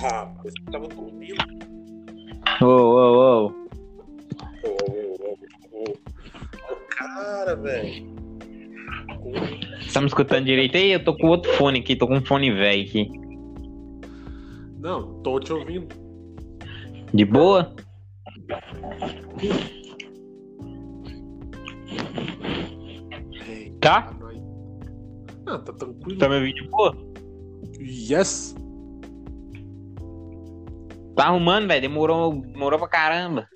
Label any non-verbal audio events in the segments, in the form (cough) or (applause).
Rapaz, você tava dormindo? Ô, ô, ô. Ô, ô, ô, ô. Ô, cara, velho. Tá me escutando direito aí? Eu tô com outro fone aqui, tô com um fone velho aqui. Não, tô te ouvindo. De boa? Tá? Ah, tá tranquilo. Tá me ouvindo de boa? Yes! Tá arrumando, velho. Demorou, demorou pra caramba.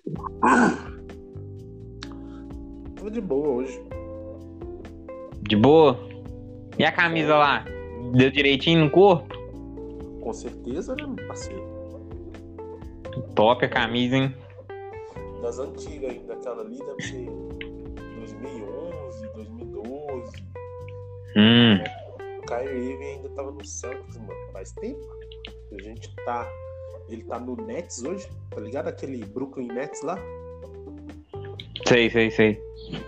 Tava de boa hoje. De boa? E a camisa lá? Deu direitinho no corpo? Com certeza, né, parceiro? Top a camisa, hein? Das antigas ainda, aquela ali deve ser 2011, 2012. Hum. O Kyrie ainda tava no Celtics, mano. Faz tempo. A gente tá. Ele tá no Nets hoje, tá ligado? Aquele Brooklyn Nets lá. Sei, sei, sei.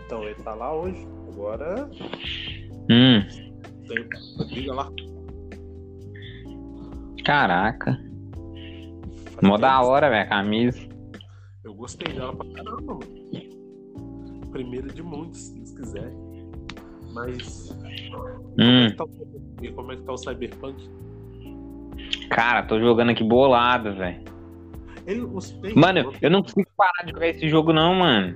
Então ele tá lá hoje. Agora Hum. briga lá. Caraca. Mó da hora, velho, a camisa. Eu gostei dela pra caramba, mano. Primeira de muitos, se Deus quiser. Mas. Hum. Como é que tá o- como é que tá o Cyberpunk? Cara, tô jogando aqui bolado, velho. Mano, eu não consigo parar de jogar esse jogo, não, mano.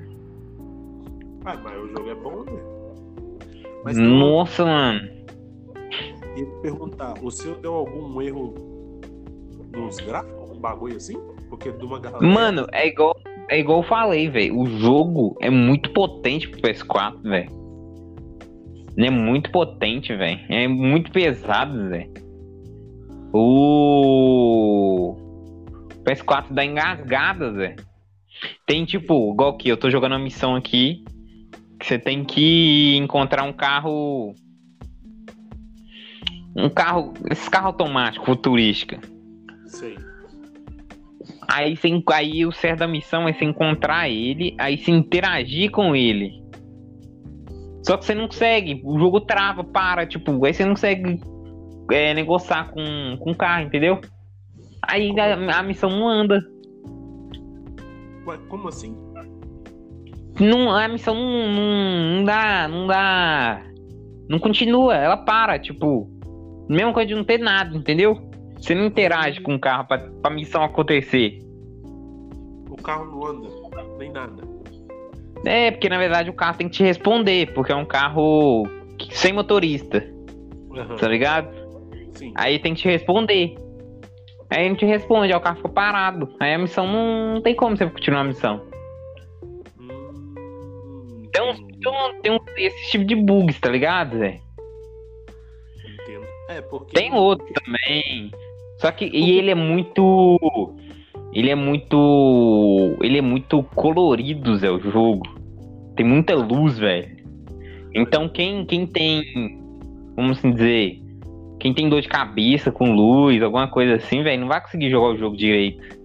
Ah, mas o jogo é bom, né? Mas Nossa, mano. E perguntar, o seu deu algum erro nos gráficos? Um bagulho assim? Porque de uma galera. Mano, é igual, é igual eu falei, velho. O jogo é muito potente pro PS4, velho. É muito potente, velho. É muito pesado, velho. O PS4 dá engasgadas, velho. Tem tipo, igual que eu tô jogando uma missão aqui. Que você tem que encontrar um carro. Um carro. Esse carro automático, futurística. Sei. Aí, você, aí o certo da missão é você encontrar ele, aí se interagir com ele. Só que você não consegue, o jogo trava, para, tipo, aí você não consegue é, negociar com, com o carro, entendeu? Aí a, a missão não anda. Ué, como assim? Não, a missão não, não, não dá, não dá. Não continua, ela para, tipo. Mesma coisa de não ter nada, entendeu? Você não interage com o carro pra, pra missão acontecer. O carro não anda, nem nada. É, porque na verdade o carro tem que te responder, porque é um carro sem motorista, Aham, tá ligado? Sim. Aí tem que te responder. Aí ele te responde, aí o carro fica parado. Aí a missão não, não tem como você continuar a missão. Hum, Então, entendi, então tem um, esse tipo de bugs, tá ligado, velho? entendo. É, porque. Tem outro também. Só que e ele é muito. Ele é muito. Ele é muito colorido, Zé, o jogo. Tem muita luz, velho. Então quem, quem tem. Vamos assim dizer. Quem tem dor de cabeça com luz, alguma coisa assim, velho, não vai conseguir jogar o jogo direito,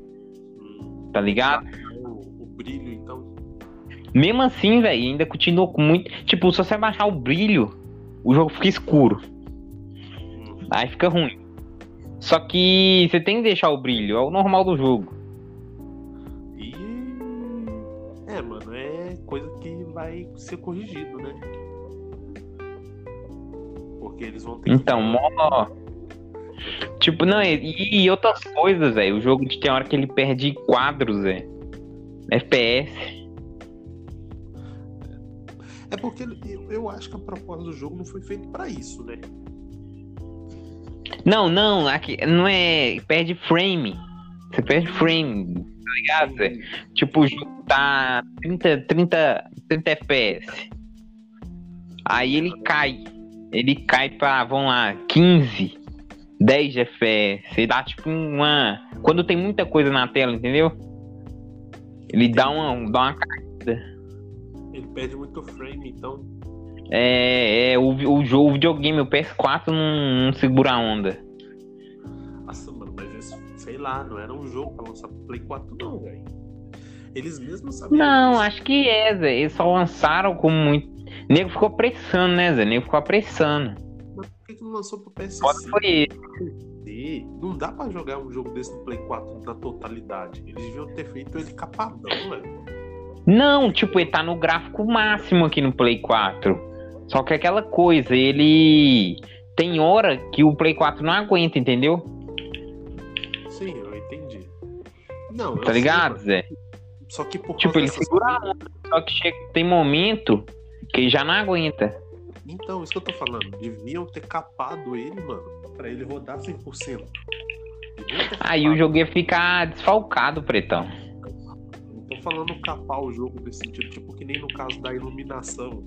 tá ligado? o, o brilho, então. Mesmo assim, velho, ainda continua com muito. Tipo, se você baixar o brilho, o jogo fica escuro. Hum, Aí fica ruim. Só que você tem que deixar o brilho, é o normal do jogo. E. É, mano, é coisa que vai ser corrigido, né? Eles vão ter que. Então, mó. Tipo, não, e, e outras coisas, velho. O jogo tem hora que ele perde quadros, velho. FPS. É porque eu, eu acho que a proposta do jogo não foi feita pra isso, né? Não, não, aqui, não é. Perde frame. Você perde frame, tá ligado? Tipo, o jogo tá 30, 30, 30 FPS. Aí ele cai. Ele cai pra, vamos lá, 15, 10 de FPS. Ele dá tipo uma. Quando tem muita coisa na tela, entendeu? Ele dá uma, dá uma Ele perde muito frame, então. É, é o, o jogo, o videogame, o PS4 não, não segura a onda. Nossa, mano, mas esse, sei lá, não era um jogo pra lançar Play 4, não, velho. Eles mesmos sabiam. Não, disso. acho que é, Zé. Eles só lançaram com muito. O nego ficou apressando, né, Zé? O nego ficou apressando. Mas por que, que não lançou pro PS5? Foda foi. Não dá pra jogar um jogo desse no Play 4 na totalidade. Eles deviam ter feito ele capadão, velho. Não, tipo, ele tá no gráfico máximo aqui no Play 4. Só que aquela coisa, ele. Tem hora que o Play 4 não aguenta, entendeu? Sim, eu entendi. Não, eu Tá sei, ligado, mas- Zé? Só que por Tipo, ele segura a onda, só que chega, tem momento que já não aguenta. Então, isso que eu tô falando. Deviam ter capado ele, mano, pra ele rodar 100%. Deviam ter Aí o jogo ia ficar desfalcado, pretão. Não tô falando capar o jogo nesse sentido, tipo que nem no caso da iluminação.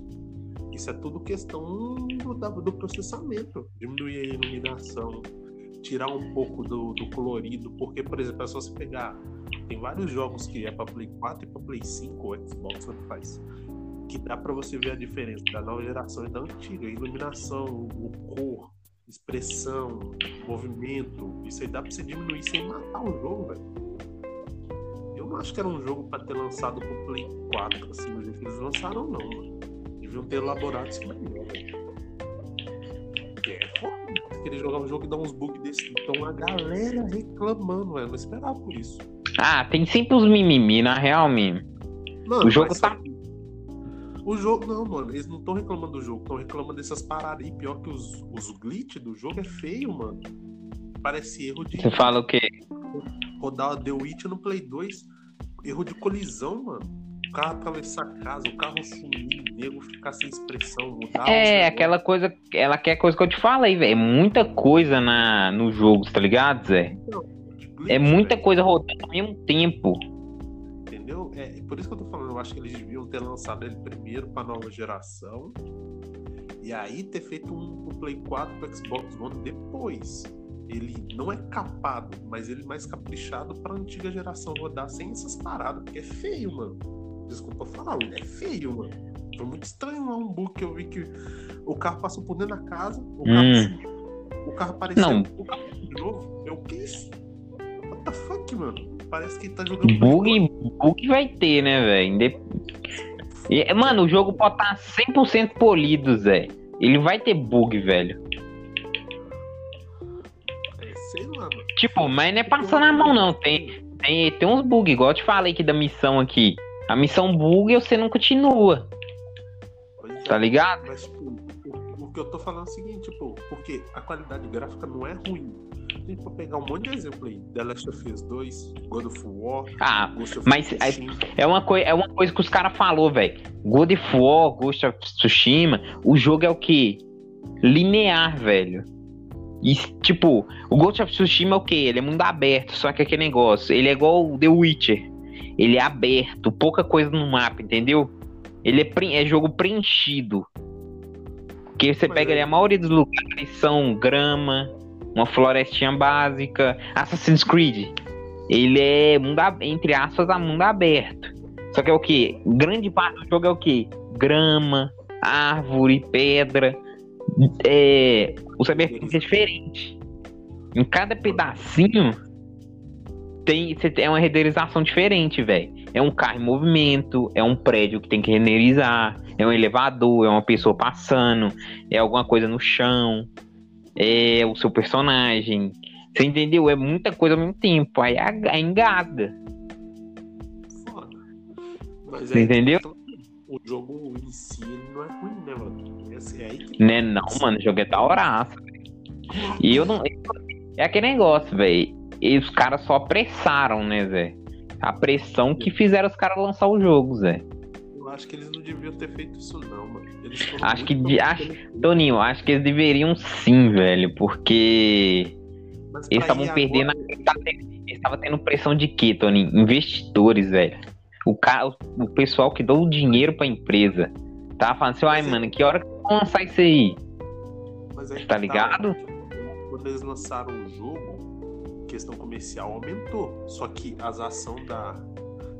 Isso é tudo questão do, do processamento. Diminuir a iluminação, tirar um pouco do, do colorido, porque, por exemplo, é só você pegar. Tem vários jogos que é pra Play 4 e pra Play 5 ou Xbox, tanto faz. Que dá pra você ver a diferença da nova geração e da antiga. Iluminação, o cor, expressão, movimento. Isso aí dá pra você diminuir sem matar o jogo, velho. Eu não acho que era um jogo pra ter lançado pro Play 4, assim, do jeito que eles lançaram, não, mano. Deviam ter elaborado isso melhor, velho. É foda. Querer jogar um jogo e dar uns bugs desse. Então a galera reclamando, velho. Não esperava por isso. Ah, tem sempre os mimimi, na real mesmo. Mano, O jogo tá- O jogo, não, mano, eles não estão reclamando do jogo, estão reclamando dessas paradas aí. Pior que os, os glitch do jogo é feio, mano. Parece erro de Você fala o quê? rodar The Witch no Play 2. Erro de colisão, mano. O carro atravessar a casa, o carro sumir, o nego ficar sem expressão, mudar. É, aquela coisa, ela quer coisa que eu te falei, velho. É muita coisa na, no jogo, tá ligado, Zé? Glitch, É muita velho. coisa rodando ao mesmo tempo. É por isso que eu tô falando. Eu acho que eles deviam ter lançado ele primeiro pra nova geração. E aí ter feito um Play 4 pro Xbox One depois. Ele não é capado, mas ele mais caprichado pra antiga geração rodar sem essas paradas, porque é feio, mano. Tô falando, é feio, mano. Foi muito estranho lá um bug que eu vi que o carro passou por dentro da casa, o carro, Hum. o carro apareceu, Não. o carro de novo. Eu, o que é isso? The fuck, mano? Parece que tá jogando Bug, bug vai ter, né, velho? Mano, o jogo pode estar 100% polido, Zé. Ele vai ter bug, velho. É, sei lá, mano. Tipo, mas não é passando a mão, não. Tem, tem, tem uns bugs, igual eu te falei aqui da missão aqui. A missão bug e você não continua, Pois é. tá ligado? Mas, tipo, o, o que eu tô falando é o seguinte, tipo, porque a qualidade gráfica não é ruim. A gente pode pegar um monte de exemplo aí. The Last of Us 2, God of War, Ah, Ghost of mas Tsushima. É uma, coi é uma coisa que os caras falou, velho. God of War, Ghost of Tsushima, o jogo é o quê? Linear, velho. E, tipo, o Ghost of Tsushima é o quê? Ele é mundo aberto, só que aquele negócio, ele é igual o The Witcher. Ele é aberto, pouca coisa no mapa, entendeu? Ele é, é jogo preenchido. Porque você Mas pega aí- ali, a maioria dos lugares são grama, uma florestinha básica. Assassin's Creed, ele é, mundo, entre aspas, a mundo aberto. Só que é o que? Grande parte do jogo é o que? Grama, árvore, pedra. É, o Cyberpunk é diferente. Em cada pedacinho tem, tem- uma renderização diferente, velho. É um carro em movimento, é um prédio que tem que renderizar, é um elevador, é uma pessoa passando, é alguma coisa no chão, é o seu personagem. Você entendeu? É muita coisa ao mesmo tempo. Aí a- aí engada. Foda. Mas Você entendeu? então, o jogo em si não é ruim, né, mano? É, assim, é que. Né, não, mano, o jogo é da horaça. E eu não. É aquele negócio, velho. E os caras só apressaram, né, Zé? A pressão que fizeram os caras lançar o jogo, Zé. Acho que eles não deviam ter feito isso, não, mano. Eles foram Acho que de- acho- Toninho, acho que eles deveriam sim, velho, porque Mas eles estavam perdendo. agora- Eles estavam tendo- pressão de quê, Toninho? Investidores, velho. O, cara, o pessoal que deu o dinheiro pra empresa. Tava falando assim, ai, Mas é- mano, que hora que vão lançar isso aí? Mas aí Tá que ligado? Quando eles lançaram o jogo, questão comercial aumentou. Só que as ações da,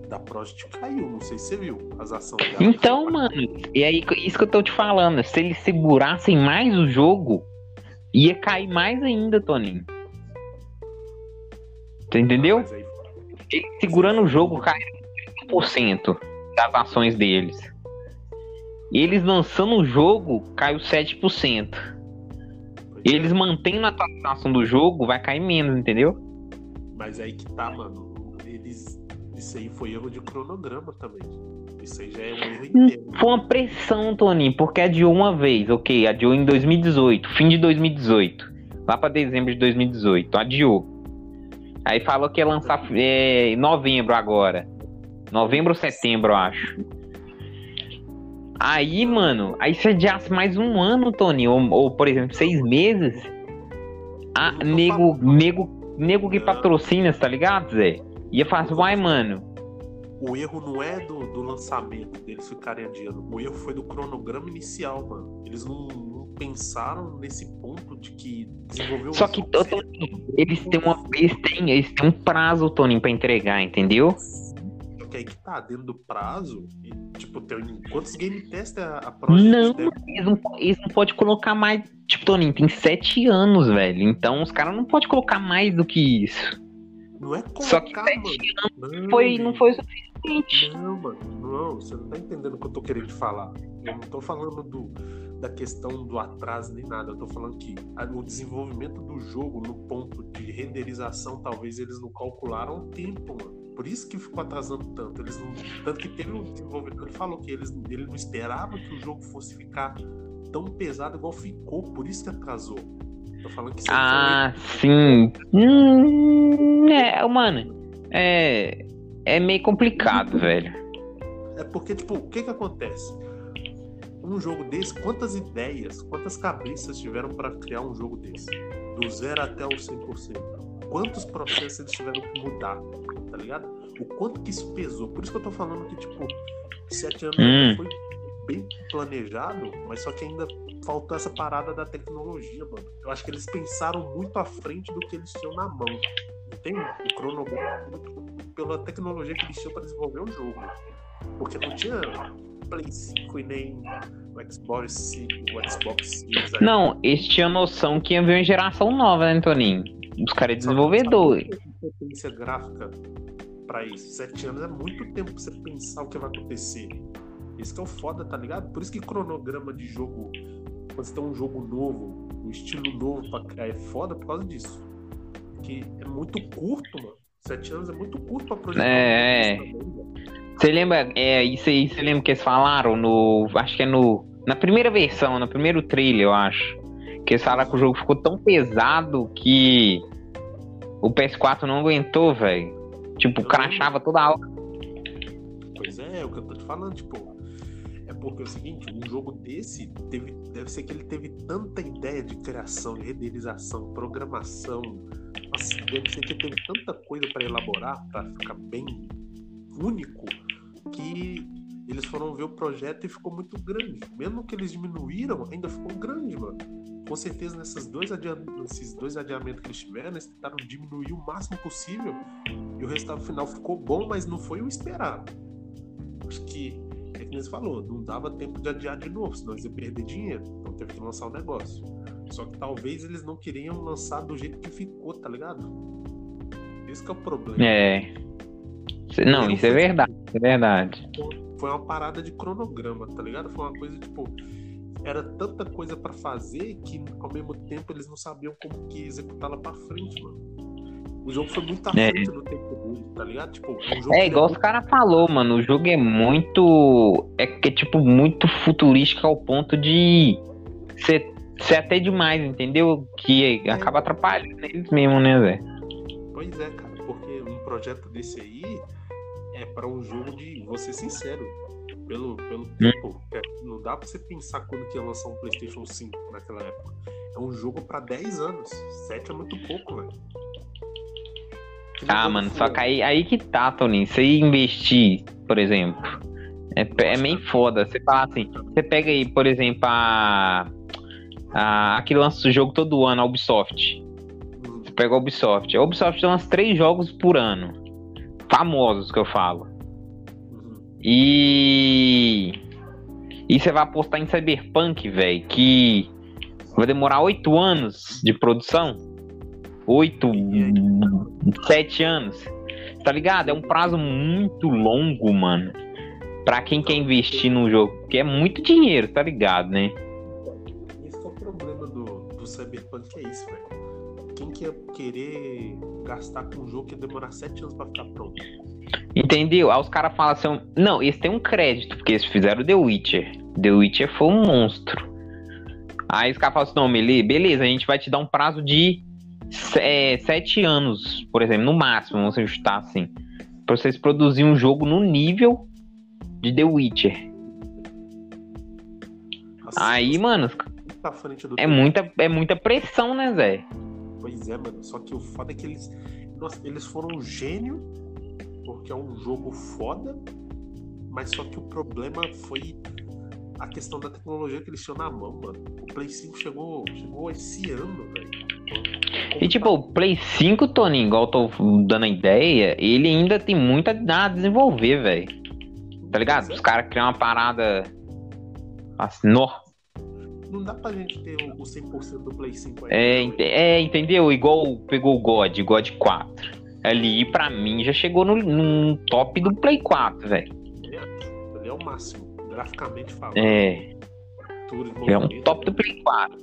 da Project caiu. Não sei se você viu. As ações dela. Então, mano, e aí isso que eu tô te falando, se eles segurassem mais o jogo, ia cair mais ainda, Toninho. Você entendeu? Mas aí- segurando o jogo cai 30% das ações deles. Eles lançando o jogo, caiu 7%. E eles mantendo a atualização do jogo, vai cair menos, entendeu? Mas aí que tá, mano. Isso aí foi erro de cronograma também. Isso aí já é um erro inteiro. Foi uma pressão, Tony, porque adiou uma vez, ok, adiou em 2018, fim de 2018. Lá pra dezembro de 2018, adiou. Aí falou que ia lançar é, em novembro agora. Novembro ou setembro, eu acho. Aí, mano, aí se adiasse mais um ano, Tony, ou, ou por exemplo, seis meses, a nego, nego, nego que patrocina, tá ligado, Zé? Ia falar assim, vai, mano. O erro não é do, do lançamento deles ficarem adiando. O erro foi do cronograma inicial, mano. Eles não, não pensaram nesse ponto de que desenvolveu Só que Tony, eles têm uma eles têm, eles têm um prazo, Tony, pra entregar, entendeu? que aí que tá, dentro do prazo, e, tipo, tem quantos game tests a, a Project Não, deve... eles não, eles não podem colocar mais. Tipo, Toninho, tem sete anos, velho. Então os caras não podem colocar mais do que isso. Não é colocar, Só que anos não, foi, não foi o suficiente. Não, mano, não, você não tá entendendo o que eu tô querendo falar. Eu não tô falando do, da questão do atraso nem nada. Eu tô falando que a, o desenvolvimento do jogo no ponto de renderização, talvez eles não calcularam o tempo, mano. Por isso que ficou atrasando tanto. Eles não, tanto que teve um desenvolvedor, ele falou que eles, ele não esperava que o jogo fosse ficar tão pesado igual ficou, por isso que atrasou. Tô falando que Ah, sim. Hum, é, mano, é, é meio complicado, (laughs) velho. É porque, tipo, o que que acontece? Um jogo desse, quantas ideias, quantas cabeças tiveram para criar um jogo desse? Do zero até o 100% quantos processos eles tiveram que mudar, tá ligado? O quanto que isso pesou. Por isso que eu tô falando que, tipo, sete anos hum. foi bem planejado, mas só que ainda faltou essa parada da tecnologia, mano. Eu acho que eles pensaram muito à frente do que eles tinham na mão. Tem o cronograma pela tecnologia que eles tinham para desenvolver o jogo. Porque não tinha Play 5 e nem o Xbox, o Xbox Series. Não, eles tinham noção que ia vir uma geração nova, né, Toninho? Os caras é desenvolvedor. Potência gráfica para isso. Sete anos é muito tempo pra você pensar o que vai acontecer. Isso que é o foda, tá ligado? Por isso que cronograma de jogo, você tem um jogo novo, um estilo novo pra criar, é foda por causa disso. Porque é muito curto, mano. Sete anos é muito curto pra projetar. É, é. Você lembra, é, isso aí, você lembra que eles falaram no. Acho que é no. Na primeira versão, no primeiro trailer, eu acho. Que eles falaram que o jogo ficou tão pesado que o PS4 não aguentou, velho. Tipo, crachava toda a hora. Pois é, é o que eu tô te falando, tipo. Porque é o seguinte, um jogo desse teve, deve ser que ele teve tanta ideia de criação, de renderização, programação. Nossa, deve ser que teve tanta coisa para elaborar, para ficar bem único, que eles foram ver o projeto e ficou muito grande. Mesmo que eles diminuíram, ainda ficou grande, mano com certeza nesses dois, nesses dois adiamentos que eles tiveram, eles tentaram diminuir o máximo possível e o resultado final ficou bom, mas não foi o esperado. Acho que, que você falou, não dava tempo de adiar de novo, senão eles iam perder dinheiro, então teve que lançar o negócio. Só que talvez eles não queriam lançar do jeito que ficou, tá ligado? Esse que é o problema. É. Não, isso é verdade, é verdade. Foi uma parada de cronograma, tá ligado? Foi uma coisa tipo era tanta coisa para fazer que ao mesmo tempo eles não sabiam como que executá-la para frente, mano. O jogo foi muito à é. tempo dele, tá ligado? Tipo, um é igual os caras falou, mano. O jogo é muito. É que é tipo muito futurístico ao ponto de ser, ser até demais, entendeu? Que é. acaba atrapalhando eles mesmo, né, Zé? Pois é, cara, porque um projeto desse aí é para um jogo de. Vou ser sincero, pelo, pelo hum. tempo, é, não dá pra você pensar quando que ia lançar um PlayStation 5 naquela época. É um jogo pra 10 anos. 7 é muito pouco, velho. Ah, mano, só que aí, aí que tá, Tony. Você investir, por exemplo, é, é meio foda. Você fala assim, você pega aí, por exemplo, a. a aquele lança o jogo todo ano, a Ubisoft. Uhum. Você pega a Ubisoft. A Ubisoft lança três jogos por ano. Famosos que eu falo. E. E você vai apostar em Cyberpunk, velho, que vai demorar oito anos de produção. Oito, sete anos. Tá ligado? É um prazo muito longo, mano. Pra quem quer investir num jogo. Porque é muito dinheiro, tá ligado, né? Esse é o problema do, do Cyberpunk é isso, velho. Quem que ia querer gastar com um jogo que ia demorar sete anos pra ficar pronto? Entendeu? Aí os caras falam assim, não, eles têm um crédito, porque eles fizeram The Witcher. The Witcher foi um monstro. Aí os caras falam assim, não, Meli, beleza, a gente vai te dar um prazo de é, sete anos, por exemplo, no máximo, vamos ajustar assim. Pra vocês produzirem um jogo no nível de The Witcher. Nossa, Aí, mano, tá é tempo. muita, é muita pressão, né, Zé? Pois é, mano. Só que o foda é que eles. Nossa, eles foram um gênio, porque é um jogo foda, mas só que o problema foi a questão da tecnologia que eles tinham na mão, mano. O Play 5 chegou, chegou esse ano, velho. E tipo, o Play 5, Tony, igual eu tô dando a ideia, ele ainda tem muito a desenvolver, velho. Tá ligado? Os caras criam uma parada. Assim, nó. Não dá pra gente ter o o 100% do Play 5 aí. É, ente- é, entendeu? Igual pegou o God, God 4. Ali, pra mim, já chegou no, no top do Play 4, velho. Ele é o máximo, graficamente falando. É, é um top do Play 4.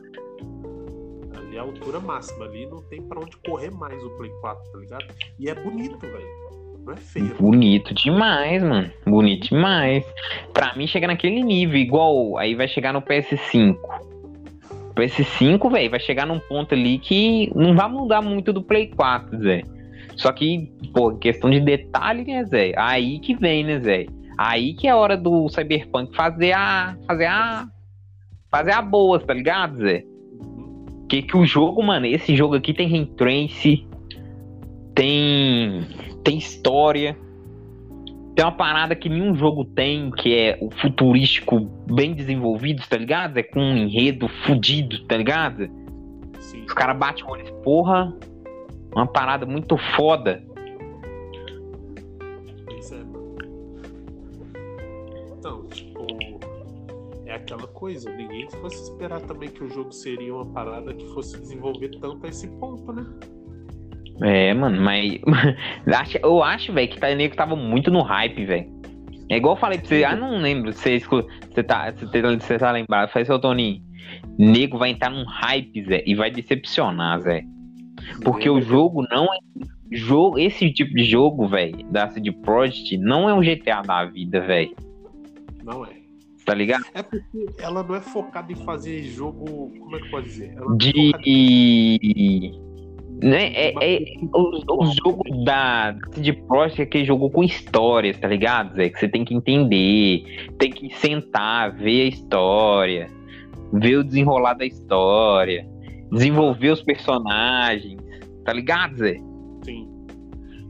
Ali é a altura máxima. Ali não tem pra onde correr mais o Play 4, tá ligado? E é bonito, velho. Não é feio. Bonito demais, mano. Bonito demais. Pra mim, chega naquele nível, igual. Aí vai chegar no PS5. PS5, velho, vai chegar num ponto ali que não vai mudar muito do Play 4, Zé. Só que, pô, questão de detalhe, né, Zé? Aí que vem, né, Zé? Aí que é a hora do Cyberpunk fazer a. fazer a. fazer a boa, tá ligado, Zé? Que que o jogo, mano, esse jogo aqui tem Rentrance, tem tem história, tem uma parada que nenhum jogo tem, que é o futurístico bem desenvolvido, tá ligado? É com um enredo fudido, tá ligado? Sim. Os caras batem o olho, porra, uma parada muito foda. Então, tipo, é aquela coisa, ninguém fosse esperar também que o jogo seria uma parada que fosse desenvolver tanto a esse ponto, né? É, mano, mas (laughs) acho- eu acho, velho, que tá, o nego tava muito no hype, velho. É igual eu falei pra você, ah, não lembro, você, você, tá, você, tá- você tá lembrado. Falei, seu Toninho, nego vai entrar num hype, Zé, e vai decepcionar, Zé. Porque o jogo não é. Jogo, esse tipo de jogo, velho, da CD Projekt, não é um GTA da vida, velho. Não é. Tá ligado? É porque ela não é focada em fazer jogo. Como é que pode dizer? Ela é De. em- Né, é, é, o, o jogo da CD Projekt é aquele jogo com histórias, tá ligado, Zé? Que você tem que entender, tem que sentar, ver a história, ver o desenrolar da história, desenvolver os personagens, tá ligado, Zé? Sim.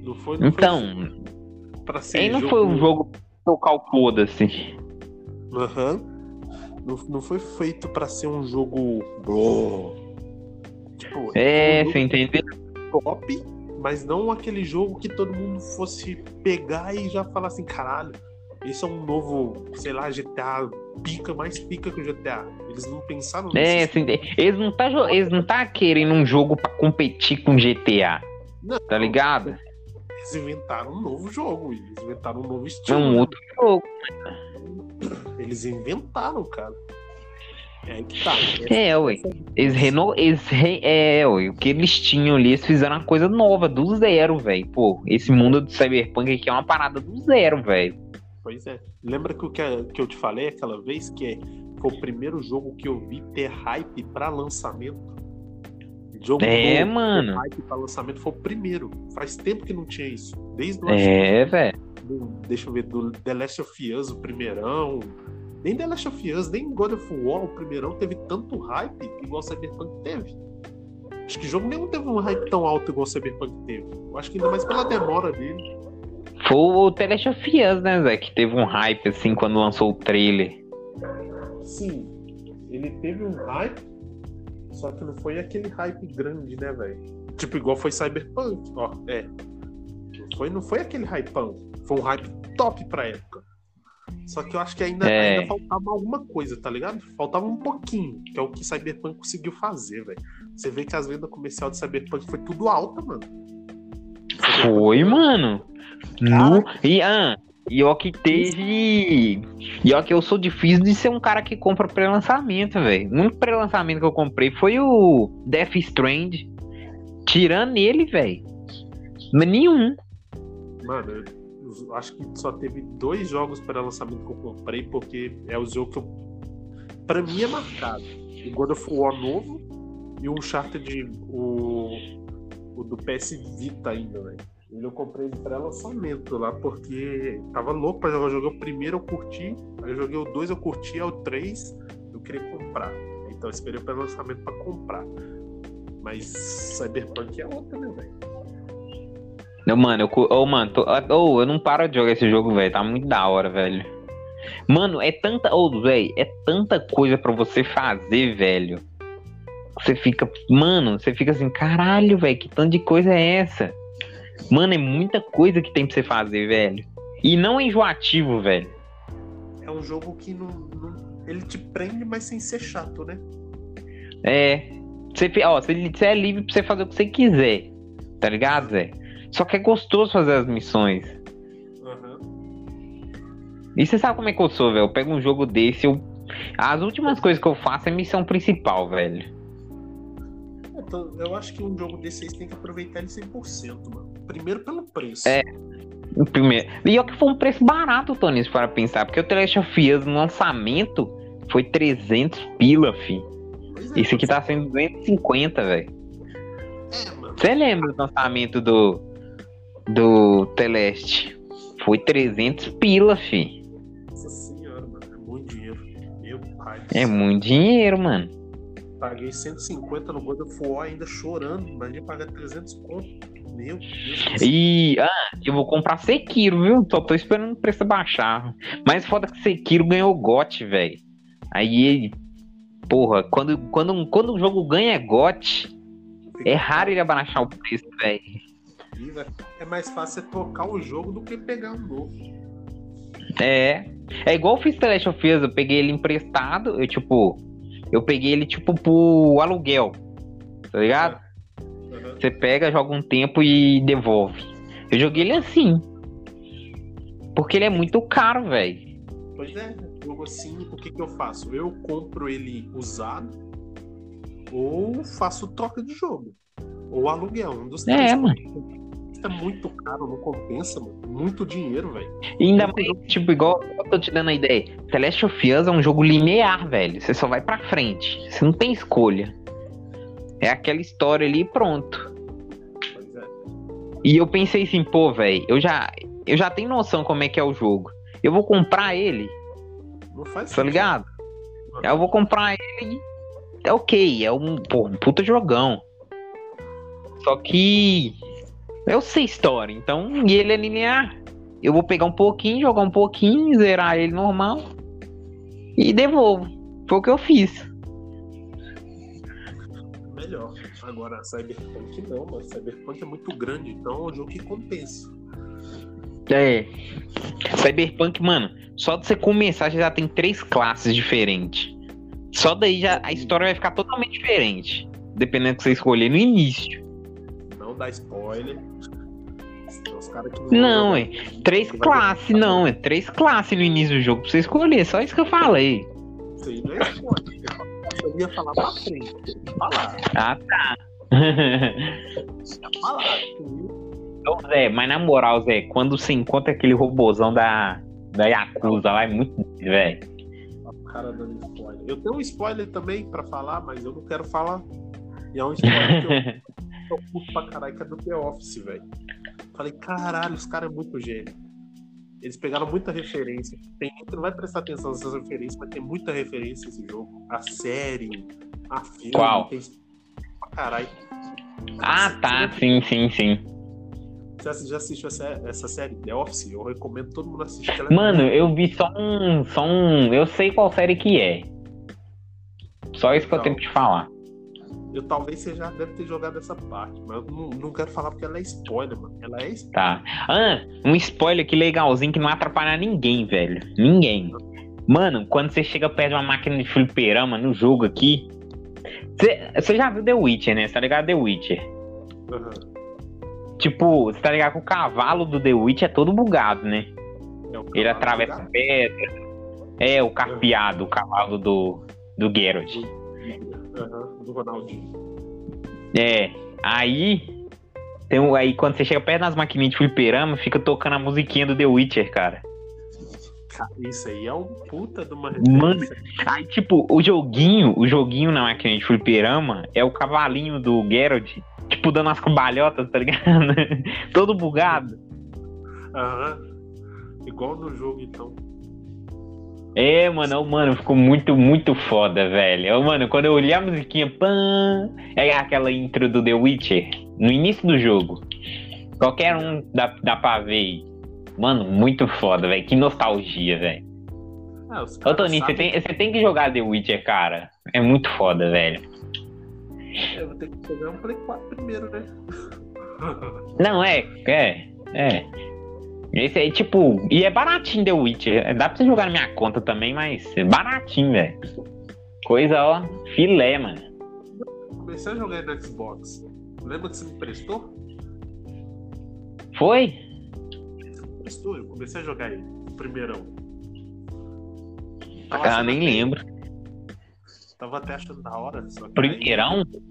Não foi, não Então, foi pra ser aí não foi um jogo tocar o foda-se. Aham. Não, não foi feito pra ser um jogo. Bro. Tipo, É, um você entendeu? top, mas não aquele jogo que todo mundo fosse pegar e já falar assim, caralho, esse é um novo, sei lá, GTA pica, mais pica que o GTA. Eles não pensaram É, nisso. você entende? eles não tá, eles não tá querendo um jogo pra competir com GTA, Não, tá ligado? Eles inventaram um novo jogo, eles inventaram um novo É estilo. um né? outro jogo. Eles inventaram, cara. É tá. É, ué. Eles reno... Eles re... É, ué. O que eles tinham ali, eles fizeram uma coisa nova, do zero, velho. Pô, esse mundo do Cyberpunk aqui é uma parada do zero, velho. Pois é. Lembra que o que, que eu te falei aquela vez que foi o primeiro jogo que eu vi ter hype pra lançamento? Jogo É, novo, mano. ter hype pra lançamento foi o primeiro. Faz tempo que não tinha isso. Desde o É, velho. Do- deixa eu ver, do The Last of Us, o primeirão. Nem The Last of Us, nem God of War, o primeirão, teve tanto hype igual o Cyberpunk teve. Acho que jogo nenhum teve um hype tão alto igual o Cyberpunk teve. Eu acho que ainda mais pela demora dele. Foi o The Last of Us, né, Zé? Que teve um hype, assim, quando lançou o trailer. Sim, ele teve um hype, só que não foi aquele hype grande, né, velho? Tipo, igual foi Cyberpunk, ó, é. Foi, não foi aquele hypão. Foi um hype top pra época. Só que eu acho que ainda, É. ainda faltava alguma coisa, tá ligado? Faltava um pouquinho, que é o que Cyberpunk conseguiu fazer, velho. Você vê que as vendas comercial de Cyberpunk foi tudo alta, mano. Foi, mano. No... E, ah, E ó que teve. E ó que eu sou difícil de ser um cara que compra pré-lançamento, velho. O único pré-lançamento que eu comprei foi o Death Strand. Tirando ele, velho. Nenhum. Mano, acho que só teve dois jogos pré-lançamento que eu comprei, porque é o jogo que eu. Pra mim é marcado. O God of War novo e o Uncharted, o, o do PS Vita ainda, velho. Ele eu comprei de pré-lançamento lá, porque tava louco pra jogar. Eu joguei o primeiro, eu curti. Aí eu joguei o 2, eu curti. Aí o 3, eu queria comprar. Então eu esperei o pré-lançamento pra comprar. Mas Cyberpunk é outra, né, velho? Mano, eu, oh, mano, tô, oh, eu não paro de jogar esse jogo, velho. Tá muito da hora, velho. Mano, é tanta. Oh, velho, é tanta coisa para você fazer, velho. Você fica. Mano, você fica assim, caralho, velho, que tanto de coisa é essa? Mano, é muita coisa que tem pra você fazer, velho. E não é enjoativo, velho. É um jogo que não, não, ele te prende, mas sem ser chato, né? É. Você, ó, você é livre pra você fazer o que você quiser. Tá ligado, Zé? Só que é gostoso fazer as missões. Uhum. E você sabe como é que eu sou, velho? Eu pego um jogo desse, eu. As últimas coisas que eu faço é missão principal, velho. Então, eu acho que um jogo desse aí tem que aproveitar ele 100%, mano. Primeiro pelo preço. É. Primeiro. E olha que foi um preço barato, Tony, para pensar. Porque o The Last of Us no lançamento foi 300 pila, fi. É, Isso aqui tá sendo 250, velho. É, mano. Você lembra do lançamento do. Do Teleste? Foi 300 pila, fi. Nossa senhora, mano. É muito dinheiro. Meu pai. É muito dinheiro, mano. Paguei 150 no God of War ainda chorando. Imagina pagar 300 conto. Meu Deus. E ah, eu vou comprar Sekiro, viu? Só tô esperando o preço baixar. Mas foda que Sekiro ganhou o GOT, velho. Aí. Porra, quando, quando, quando o jogo ganha GOT, é raro ele abaixar o preço, velho. É mais fácil você trocar o jogo do que pegar um novo. É. É igual o fiz The Last of Us, eu peguei ele emprestado, eu tipo. Eu peguei ele tipo pro aluguel. Tá ligado? Uhum. Você pega, joga um tempo e devolve. Eu joguei ele assim. Porque ele é muito caro, velho. Pois é, jogo assim, o que, que eu faço? Eu compro ele usado ou faço troca de jogo. Ou aluguel, um dos três. É, mano. É muito caro, não compensa, mano. Muito dinheiro, velho. E ainda mais, tipo, igual eu tô te dando a ideia. Celeste of Us é um jogo linear, velho. Você só vai pra frente. Você não tem escolha. É aquela história ali e pronto. Pois é. E eu pensei assim, pô, velho, eu já, eu já tenho noção como é que é o jogo. Eu vou comprar ele. Não faz Tá ligado? Eu vou comprar ele. É ok, é um, pô, um puta jogão. Só que eu sei história, então, e ele é linear. Eu vou pegar um pouquinho, jogar um pouquinho, zerar ele normal e devolvo. Foi o que eu fiz. Melhor. Agora, Cyberpunk não, mas Cyberpunk é muito grande, então é um jogo que compensa. É. Cyberpunk, mano, só de você começar já tem três classes diferentes. Só daí já a história vai ficar totalmente diferente. Dependendo do que você escolher no início. Não dá spoiler. Não, não é. Três classes, não. É três classes no início do jogo pra você escolher. Só isso que eu falei. Isso aí não é spoiler. Eu ia falar pra frente. Falar. Ah, tá. ia falar. Ô, Zé, mas na moral, Zé, quando você encontra aquele robozão da, da Yakuza lá, é muito velho. O cara dando spoiler. Eu tenho um spoiler também pra falar, mas eu não quero falar. E é um spoiler que eu, (laughs) eu curto pra caralho, que é do The Office, velho. Falei, caralho, os caras é muito gênio. Eles pegaram muita referência. Tem gente que não vai prestar atenção nessas referências, mas tem muita referência esse jogo. A série, a filme. Qual? Tem caralho. Ah, tá. Sim, sim, sim. Você já assistiu essa, essa série, The Office? Eu recomendo todo mundo assistir. É Mano, eu vi só um, só um. Eu sei qual série que é. Só isso que não. eu tenho que te falar. Eu talvez você já deve ter jogado essa parte, mas eu não, não quero falar porque ela é spoiler, mano. Ela é spoiler. Tá. Ah, um spoiler que legalzinho que não atrapalha ninguém, velho. Ninguém. Mano, quando você chega perto de uma máquina de fliperama no jogo aqui. Você já viu The Witcher, né? Você tá ligado The Witcher? Uhum. Tipo, você tá ligado que o cavalo do The Witcher é todo bugado, né? É Ele atravessa do gato. pedra. É, o carpeado, o cavalo do, do Geralt. Aham, do Ronaldinho. É, aí. Tem, um- aí quando você chega perto das maquininhas de fliperama, fica tocando a musiquinha do The Witcher, cara. Isso aí é um puta de uma Mano. Aí, tipo, o joguinho, o joguinho na máquina de fliperama é o cavalinho do Geralt, tipo, dando as cambalhotas, tá ligado? (laughs) Todo bugado. Aham. Igual no jogo, então. É, mano, ô, mano, ficou muito, muito foda, velho. Ô, Mano, quando eu olhei a musiquinha, pã, é aquela intro do The Witcher, no início do jogo. Qualquer um dá, dá pra ver. aí. Mano, muito foda, velho. Que nostalgia, velho. Ah, Ô, Toninho, você tem, você tem que jogar The Witcher, cara. É muito foda, velho. Eu vou ter que jogar um Play 4 primeiro, né? Não, é, é, é. Esse aí, tipo, e é baratinho The Witcher. Dá pra você jogar na minha conta também, mas é baratinho, velho. Coisa, ó, filé, mano. Comecei a jogar no Xbox. Lembra que você me prestou? Foi? Você me prestou? Eu comecei a jogar ele, o primeirão. Ah, nem lembro. Tava até achando da hora. Só Primeirão? aí-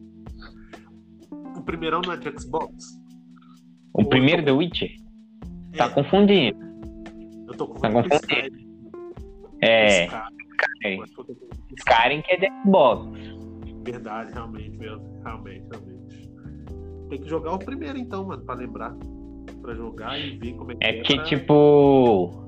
o primeirão não é de Xbox? O primeiro The Witcher? Tá É, confundindo. Eu tô tá confundindo. Skyrim. É, Skyrim, muito Skyrim que é de Xbox. Verdade, realmente, mesmo. Realmente, realmente. Tem que jogar o primeiro então, mano, pra lembrar. Pra jogar e ver como é que É é. porque, pra- tipo.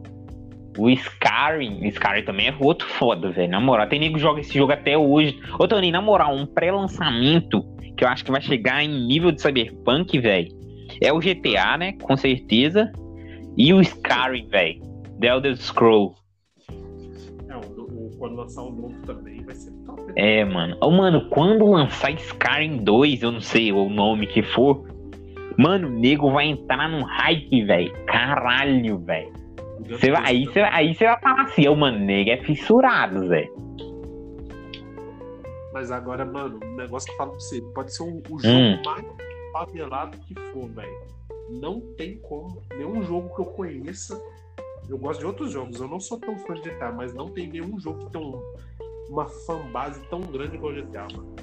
O Skyrim, Skyrim também é outro foda, velho. Na moral, tem nego que joga esse jogo até hoje. Ô, Toninho, na moral, um pré-lançamento que eu acho que vai chegar em nível de Cyberpunk, velho. É o GTA, né? Com certeza. E o Skyrim, velho. The Elder Scroll. É, o, o- quando lançar o novo também vai ser top. né? É, mano. Ô, mano, quando lançar Skyrim 2, eu não sei o nome que for. Mano, o nego vai entrar num hype, velho. Caralho, velho. Aí você aí vai falar assim, ô, mano, nego é fissurado, velho. Mas agora, mano, um negócio que eu falo pra você, pode ser o, o jogo Hum. mais favelado que for, velho. Não tem como, nenhum jogo que eu conheça. Eu gosto de outros jogos, eu não sou tão fã de GTA, mas não tem nenhum jogo que tem um- uma fanbase tão grande igual GTA, mano.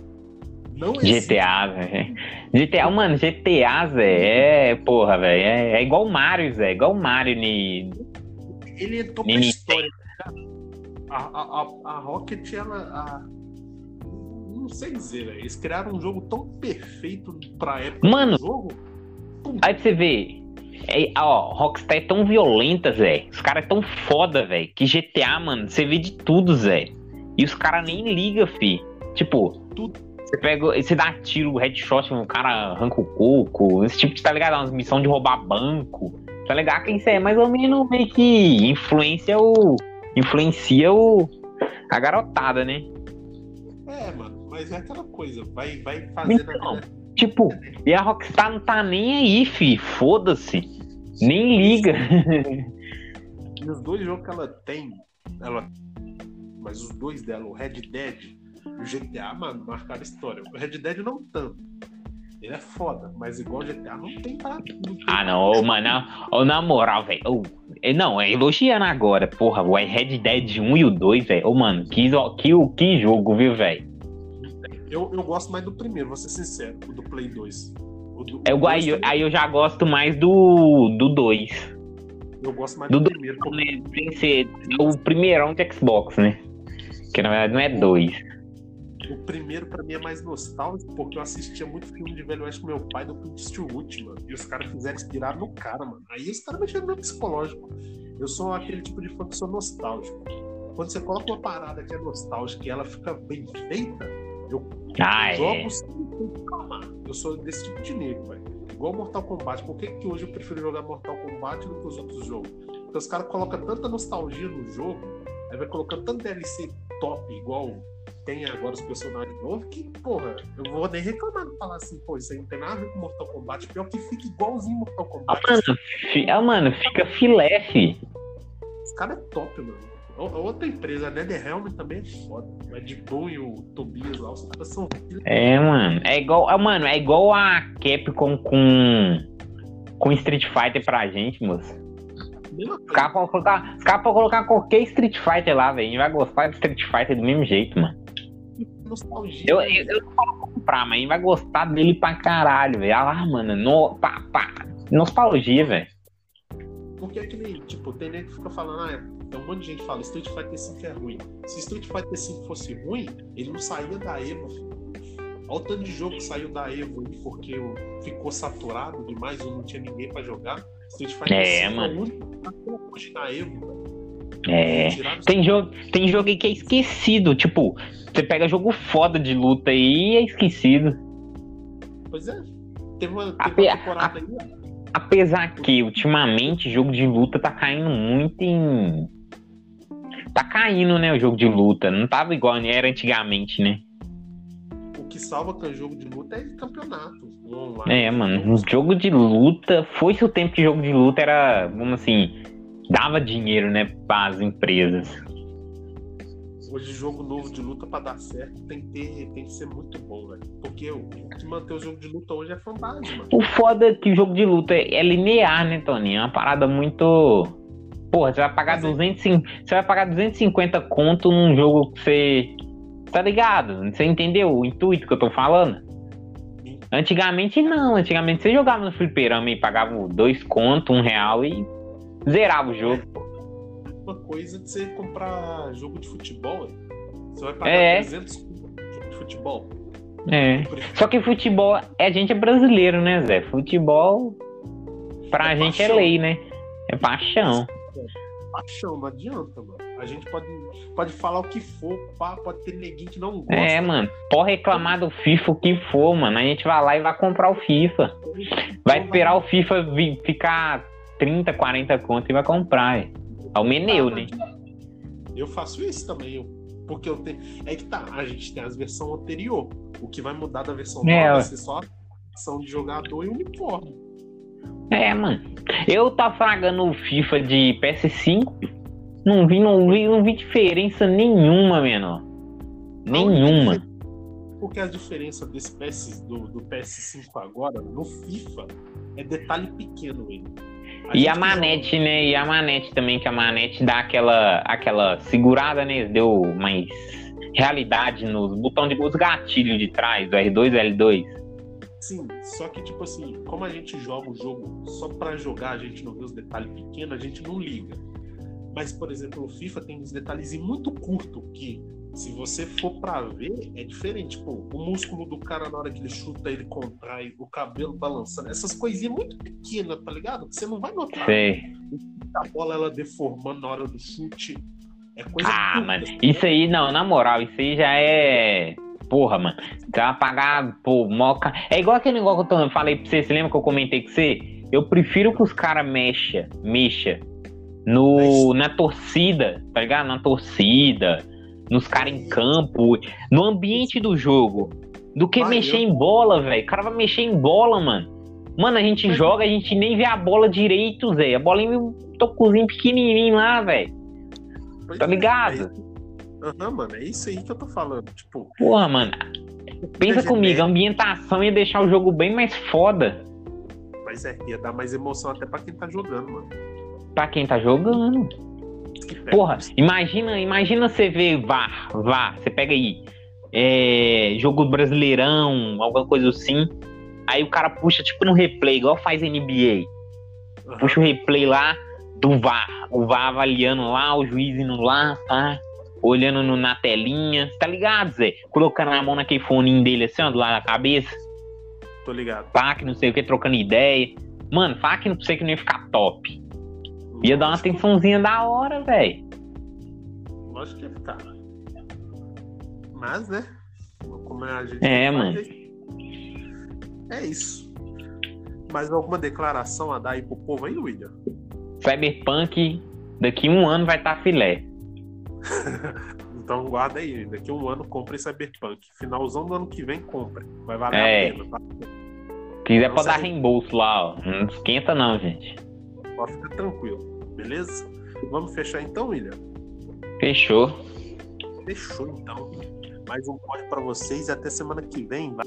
Não existe. GTA, velho. GTA, mano, GTA, Zé, é, porra, velho. É, é igual o Mario, Zé. Igual o Mario ni... Ele entrou pra Nintendo. história. A, a, a, a Rocket, ela. a- não sei dizer, velho. Eles criaram um jogo tão perfeito pra época Mano. do jogo. Aí pra você ver. É, ó, Rockstar é tão violenta, Zé. Os caras é tão foda, velho. Que GTA, mano, você vê de tudo, Zé. E os caras nem ligam, fi. Tipo, Tudo. você pega. Você dá tiro, headshot, o cara arranca o coco. Esse tipo de, tá ligado? Umas missões de roubar banco. Tá ligado? Que isso é mais ou menos meio que influencia o. Influencia o. A garotada, né? É, mano, mas é aquela coisa. Vai, vai fazendo Então. a vida. Tipo, e a Rockstar não tá nem aí, fi. Foda-se. Nem liga. (laughs) E os dois jogos que ela tem, ela. Mas os dois dela, o Red Dead e o GTA, mano, marcaram história. O Red Dead não tanto. Ele é foda, mas igual o GTA não tem tem Ah, não, ô, mano, na, ô, na moral, velho. não, é elogiando agora, porra, o Red Dead 1 e o 2, velho. Ô, mano, que, que, que jogo, viu, velho? Eu, eu gosto mais do primeiro, vou ser sincero, o do Play 2. O do, dois aí, eu- aí eu já gosto mais do, do 2. eu gosto mais do do, dois. primeiro. porque Tem que ser o primeirão de Xbox, né? Que na verdade não é 2. O primeiro pra mim é mais nostálgico, porque eu assistia muito filme de Velho Oeste com meu pai do Clint Eastwood, mano. E os caras fizeram inspirar no cara, mano. Aí os caras mexeram no psicológico. Eu sou aquele tipo de fã que sou nostálgico. Quando você coloca uma parada que é nostálgica e ela fica bem feita, eu Ah, é. jogo sem reclamar. Eu sou desse tipo de nego, velho. Igual Mortal Kombat. Por que, que hoje eu prefiro jogar Mortal Kombat do que os outros jogos? Porque os caras colocam tanta nostalgia no jogo, aí vai colocando tanto DLC top, igual tem agora os personagens novos, que, porra, eu vou nem reclamar de falar assim, pô, isso aí não tem nada a ver com Mortal Kombat. Pior que fica igualzinho Mortal Ah, Kombat. mano, fi- ah, mano, fica filé, fi. Os caras é top, mano. Outra empresa, a NetherRealm também é foda. O Ed Boon e o Tobias lá, os caras são É, mano. É igual, ah, mano, é igual a Capcom com com Street Fighter pra gente, moço. Os caras podem colocar, podem colocar qualquer Street Fighter lá, velho. A gente vai gostar de Street Fighter do mesmo jeito, mano. nostalgia. Eu, eu, eu não falo comprar, mas a gente vai gostar dele pra caralho, velho. Ah lá, mano. No, pá, pá. Nostalgia, velho. Porque é que nem, tipo, tem nem que fica falando, ah, tem um monte de gente fala, Street Fighter 5 é ruim. Se Street Fighter 5 fosse ruim, ele não saía da Evo. Olha o tanto de jogo que saiu da Evo aí, porque ficou saturado demais ou não tinha ninguém pra jogar. Street Fighter É, 5 mano. é o único hoje na Evo, velho. É. Tem jogo, tem jogo aí que é esquecido. Tipo, você pega jogo foda de luta aí e é esquecido. Pois é. Teve uma, teve uma temporada aí. Apesar que, ultimamente, jogo de luta tá caindo muito em. Tá caindo, né? O jogo de luta. Não tava igual era antigamente, né? O que salva com o jogo de luta é campeonato. Online. É, mano. Um jogo de luta. Foi-se o tempo que jogo de luta era, vamos assim, dava dinheiro, né? Para as empresas. Hoje, jogo novo de luta pra dar certo tem que, ter, tem que ser muito bom, velho. Porque o que mantém o jogo de luta hoje é fantasma, mano. O foda é que o jogo de luta é linear, né, Tony? É uma parada muito. Porra, você vai pagar Mas é- 250, você vai pagar 250 conto num jogo que você. Tá ligado? Você entendeu o intuito que eu tô falando? Antigamente não, antigamente você jogava no fliperama e pagava dois conto, um real e zerava o jogo. Uma coisa de você comprar jogo de futebol. Você vai pagar É. 300 conto no jogo de futebol. É. Só que futebol, a gente é brasileiro, né, Zé? Futebol pra É gente é paixão. lei, né? É paixão. Paixão, não adianta, mano. A gente pode, pode falar o que for, pá, pode ter neguinho que não gosta. É, mano. Pode reclamar do FIFA o que for, mano. A gente vai lá e vai comprar o FIFA. Vai esperar o FIFA ficar 30, 40 conto e vai comprar. é. O meneu, Ah, né? Eu faço isso também, eu- porque eu tenho. É que tá, a gente tem as versões anterior. O que vai mudar da versão É, nova vai ser só a versão de jogador e uniforme. É, mano. Eu tava fragando o FIFA de PS5. Não vi, não vi, não vi diferença nenhuma, menor. Nenhuma. Porque a diferença desse PS, do, do PS5 agora, no FIFA, é detalhe pequeno, velho. E gente a manete, né? E a manete também, que a manete dá aquela, aquela segurada, né? Deu mais realidade nos botões de os gatilhos de trás, do R2 e L2. Sim, só que, tipo assim, como a gente joga o jogo só pra jogar, a gente não vê os detalhes pequenos, a gente não liga. Mas, por exemplo, o FIFA tem uns detalhes muito curtos que, se você for pra ver, é diferente. Tipo, o músculo do cara, na hora que ele chuta, ele contrai, o cabelo balançando. Essas coisinhas muito pequenas, tá ligado? Que você não vai notar. Sei. A bola, ela deformando na hora do chute. É coisa Ah, assim, isso aí, não, na moral, isso aí já é. Porra, mano. Você vai pagar, pô, moca. É igual aquele negócio que eu falei pra você, você lembra que eu comentei com você? Eu prefiro que os caras mexa, mexa no, na torcida, tá ligado? Na torcida, nos caras em campo, no ambiente do jogo, do que Ah, mexer eu- em bola, velho. O cara vai mexer em bola, mano. Mano, a gente joga, a gente nem vê a bola direito, Zé. A bola em um tocozinho pequenininho lá, velho. Tá é, ligado? Aham, mano, é isso aí que eu tô falando. Tipo, Porra, mano. Pensa comigo, a ambientação ia deixar o jogo bem mais foda Mas é, ia dar mais emoção até pra quem tá jogando, mano. pra quem tá jogando. Porra, imagina, imagina você ver VAR, VAR, você pega aí, é, jogo brasileirão, alguma coisa assim, aí o cara puxa tipo no replay, igual faz NBA, Aham. puxa o replay lá do VAR, o VAR avaliando lá, o juiz indo lá, tá, olhando no- na telinha, tá ligado, Zé? Colocando a mão naquele foninho dele assim, ó, do lado da cabeça, Tô ligado. que não sei o que, trocando ideia. Mano, fala que não sei que não ia ficar top. Ia dar uma atençãozinha da hora, velho. Lógico que ia ficar. Mas, né? Como a gente É, mano. É isso. Mais alguma declaração a dar aí pro povo aí, William? Cyberpunk, daqui um ano vai estar filé. (laughs) Então guarda aí, daqui a um ano compre Cyberpunk. Finalzão do ano que vem, compre. Vai valer É. a pena, tá? Quiser Não pra dar reembolso lá, ó. Não esquenta não, gente. Pode ficar tranquilo, beleza? Vamos fechar então, William? Fechou. Fechou então. Mais um pode pra vocês e até semana que vem. Vai.